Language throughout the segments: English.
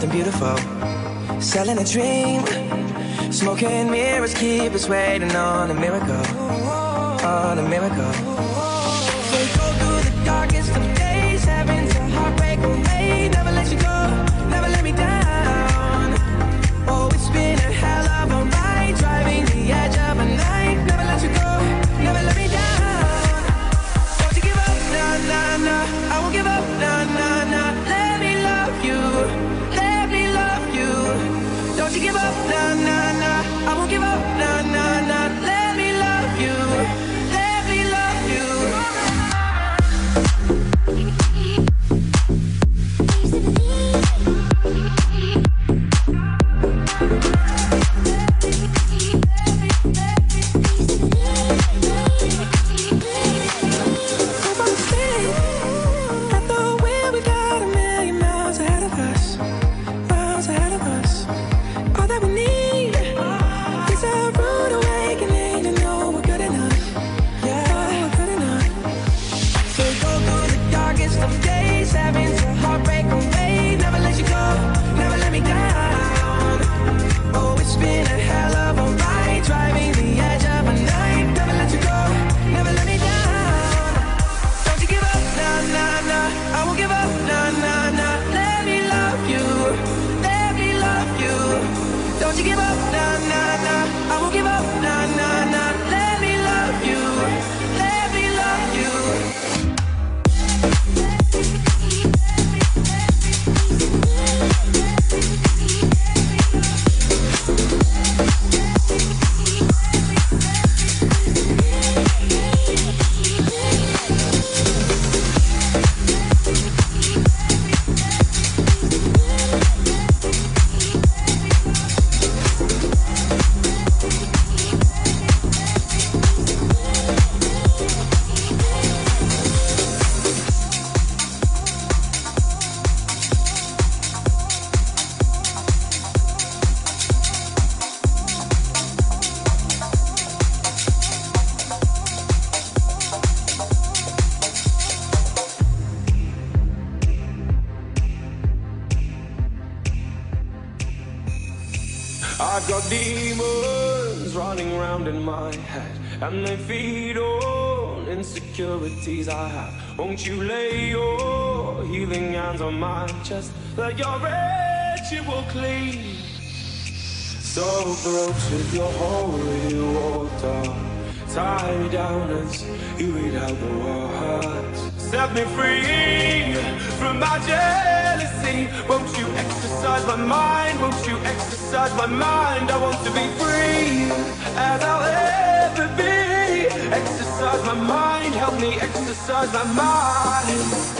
something beautiful. Selling a dream. Smoking mirrors keep us waiting on a miracle. On a miracle. So go through the darkest of days, Heaven's a heartbreak away. Never let you go, never let me down. insecurities I have. Won't you lay your healing hands on my chest, let your ritual clean. So gross with your holy water. Tie me down as you read out the words. Set me free from my jealousy. Won't you exorcise my mind? Won't you exorcise my mind? I want to be free as I'll ever be. Exorcise my mind help me exorcise my mind.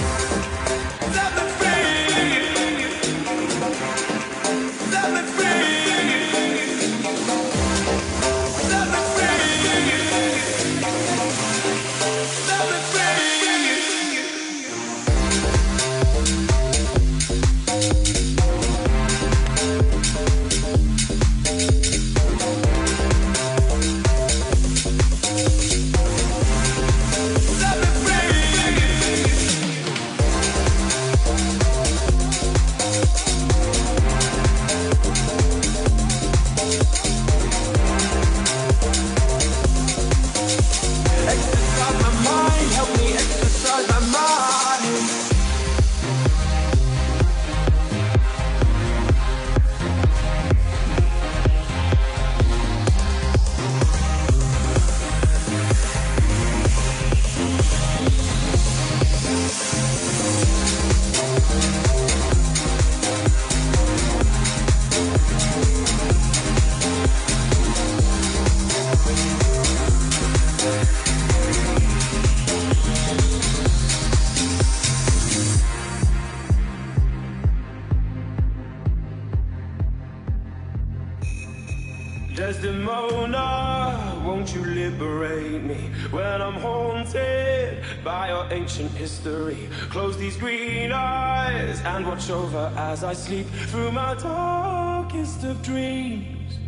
Close these green eyes and watch over as I sleep through my darkest of dreams.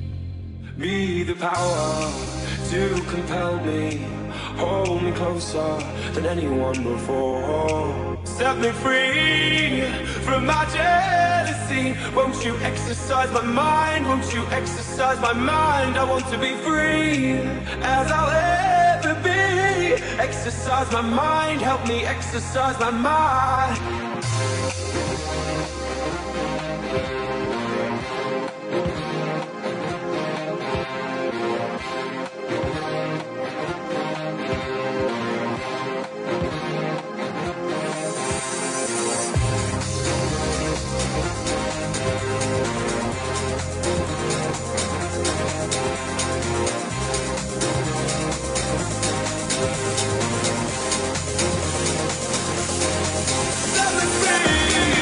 Be the power to compel me. Hold me closer than anyone before. Set me free from my jealousy. Won't you exorcise my mind? Won't you exorcise my mind? I want to be free as I'll ever be. Exorcise my mind, help me exorcise my mind. insane.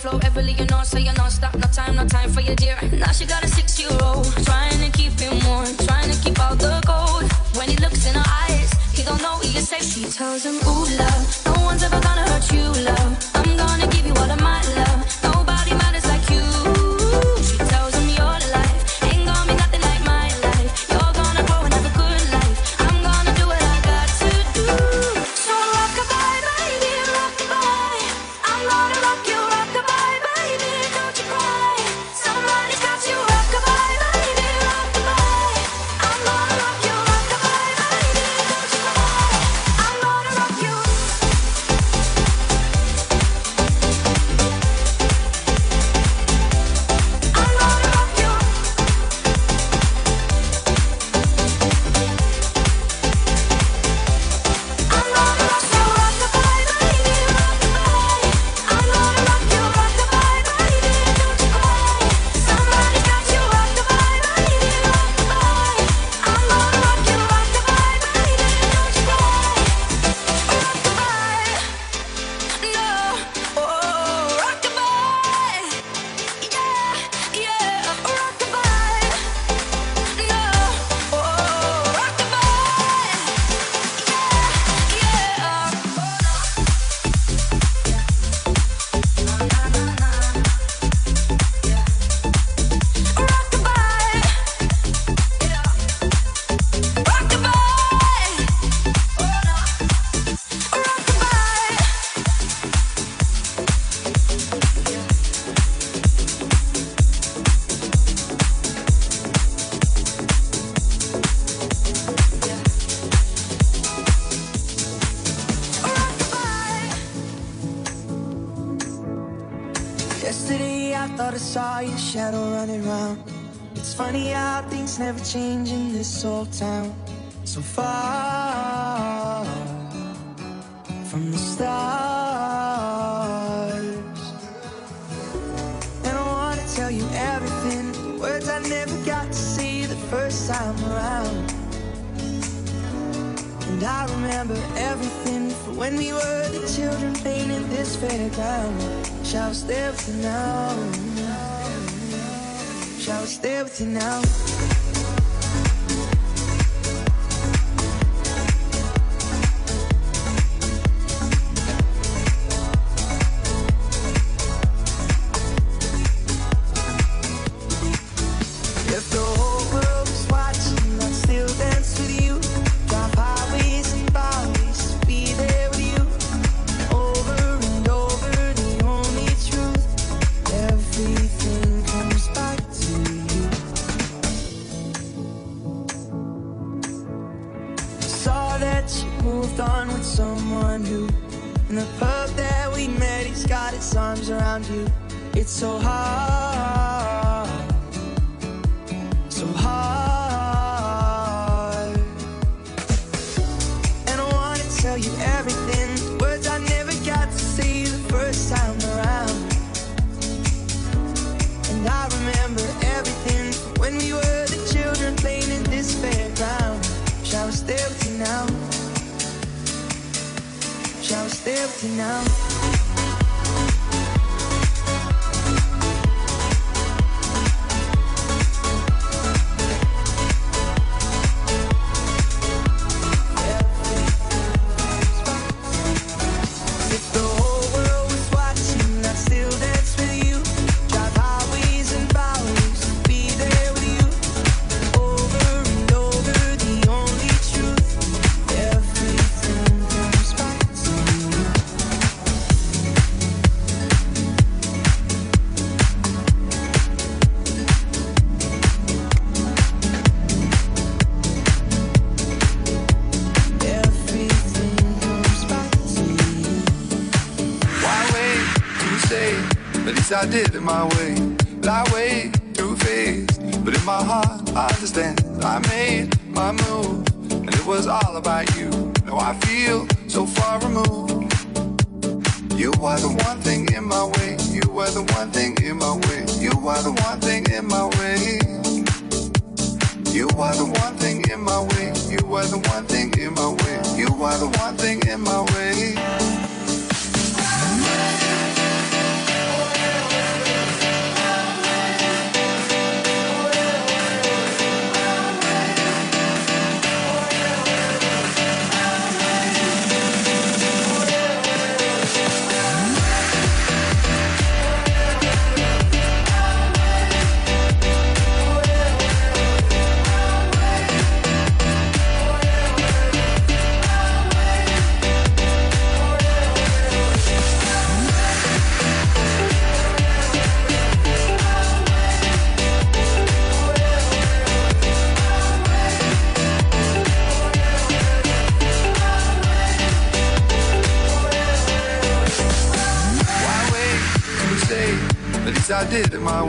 flow you know, so you know, stop, no time, no time for your dear. Now she got a six-year-old, trying to keep him warm, trying to keep out the cold. When he looks in her eyes, he don't know he is safe. She tells him, ooh, love, no one's ever gonna hurt you, love. I'm gonna give you all of my love. Yesterday I thought I saw your shadow running round. It's funny how things never change in this old town. So far from the stars. And I wanna tell you everything. Words I never got to say the first time around. And I remember everything from when we were the children playing in this fairground. Shall I stay with you now? Shall I stay with you now? His arms around you. It's so hard so hard. And I wanna tell you everything, words I never got to say the first time around. And I remember everything when we were the children playing in this fairground. Shall I stay with you now? Shall I stay with you now? Did it my way. Lie way too fast, but in my heart I understand. I made my move, and it was all about you. I did it my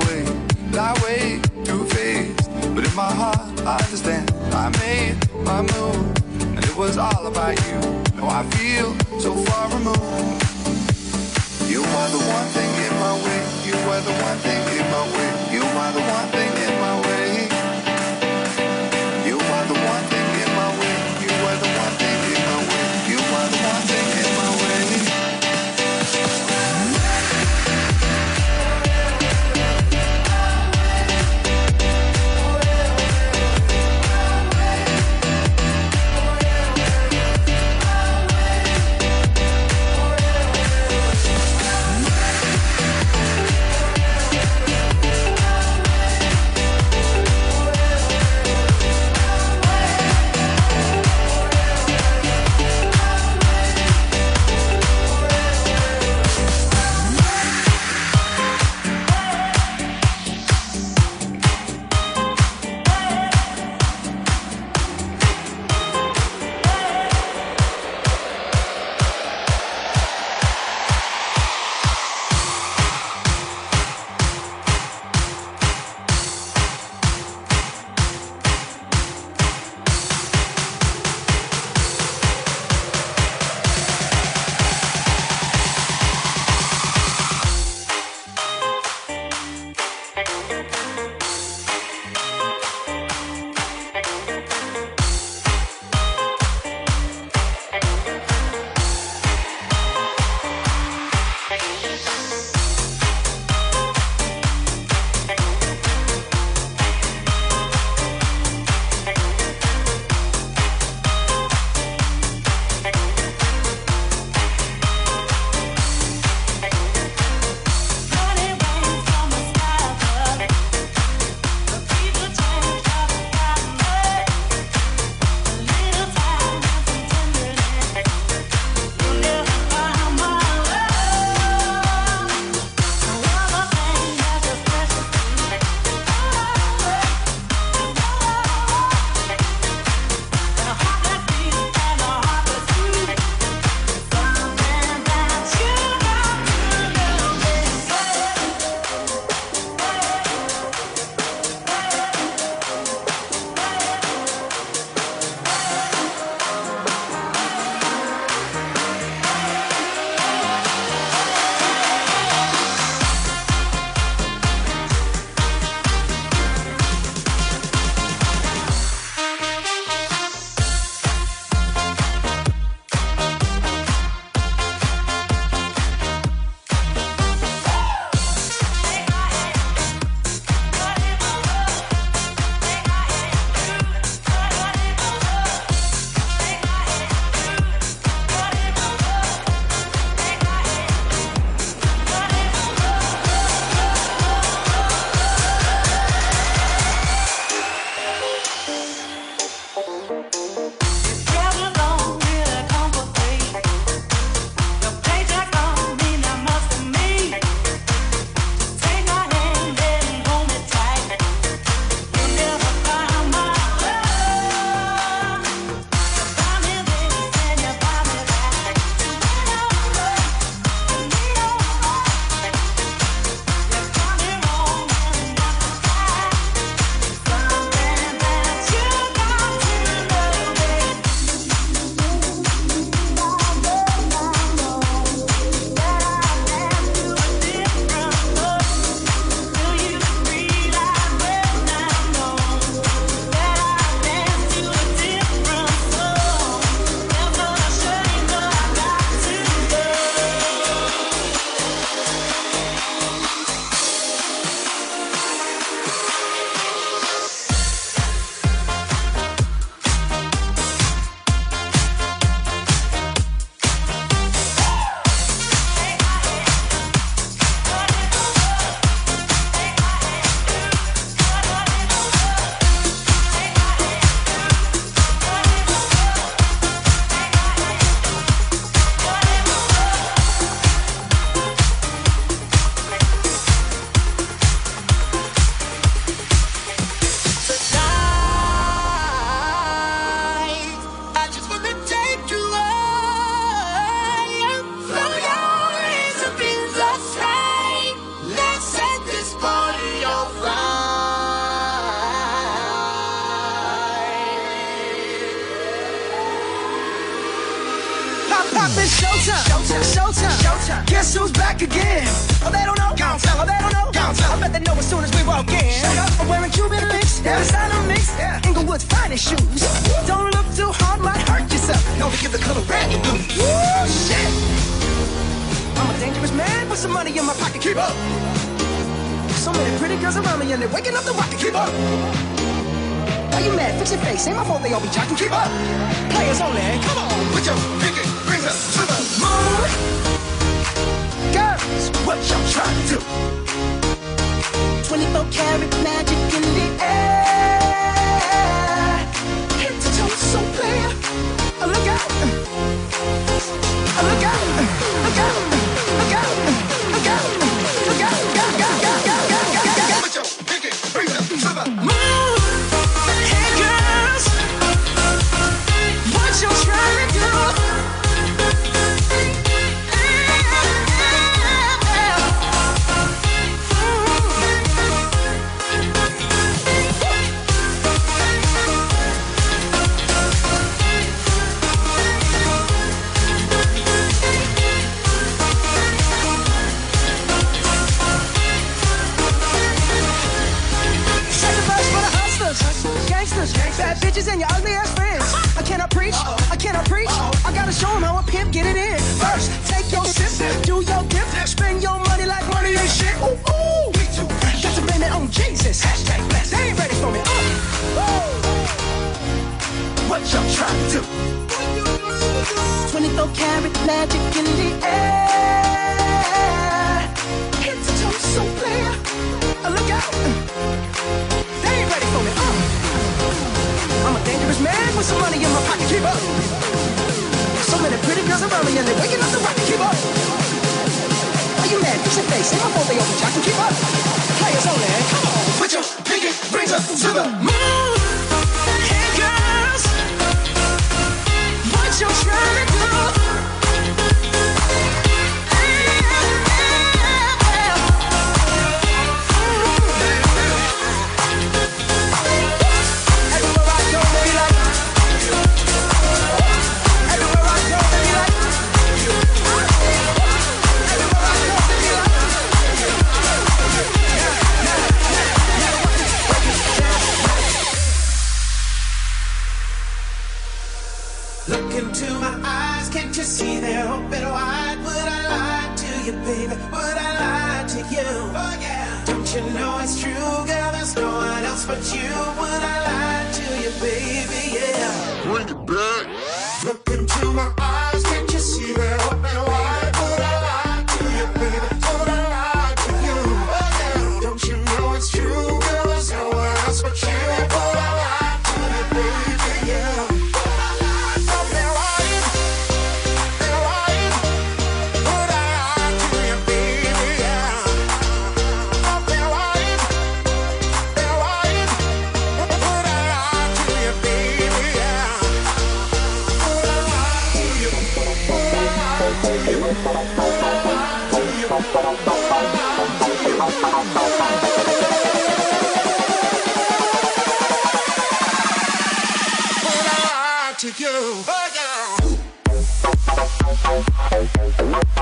girls around me and they're waking up the rocket. Keep up. Why you mad? Fix your face. Ain't my fault they all be jocking. Keep up. Players only. Come on. Put your pinky rings up to the moon. Girls, what y'all trying to do? 24 karat magic in the air. Bad bitches, and your ugly ass friends. I cannot preach, I cannot preach. I gotta show 'em how a pimp get it in. First, take your sip, do your dip, spend your money like money ain't shit. Ooh, ooh. Got to blame it on Jesus. Hashtag blessed. They ain't ready for me. Uh. What y'all trying to do? 24 karat magic in the air. Head to toe, so clear. Uh, look out. They ain't ready for me. Uh. I'm a dangerous man with some money in my pocket. Keep up. So many pretty girls around me and they're waking up the rocket. Keep up. Are you mad? Fix your face. Ain't my fault they open jocking. Keep up. Players only. Come on. Put your pinky rings up to the moon. Hey girls. What you trying to do? To you, oh yeah.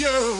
You.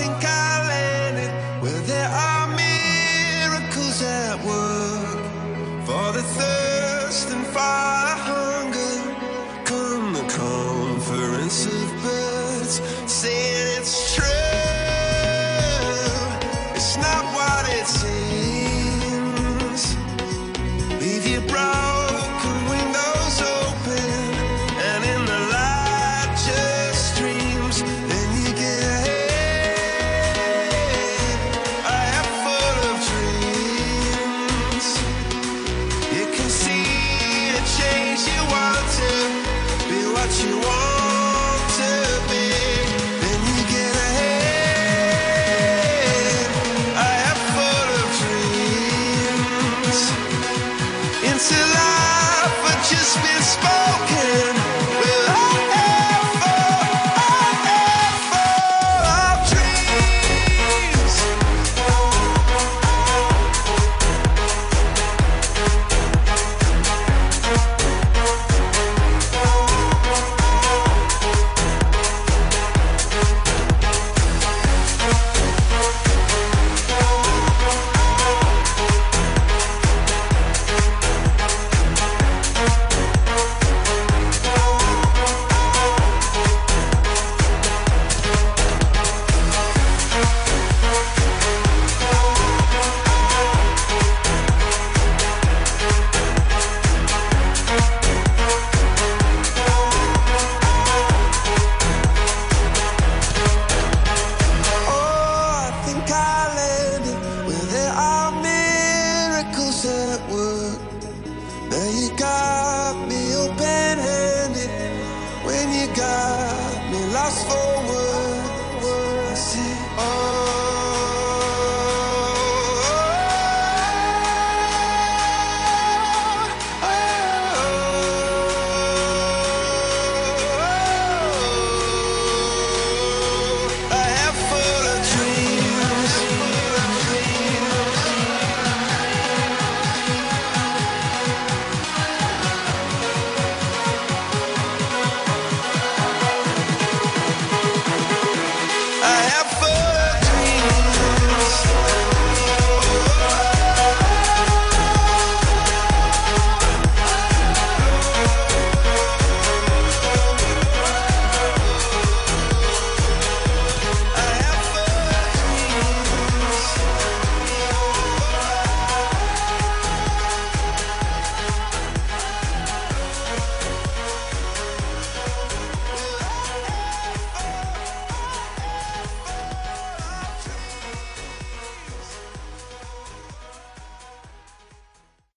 think I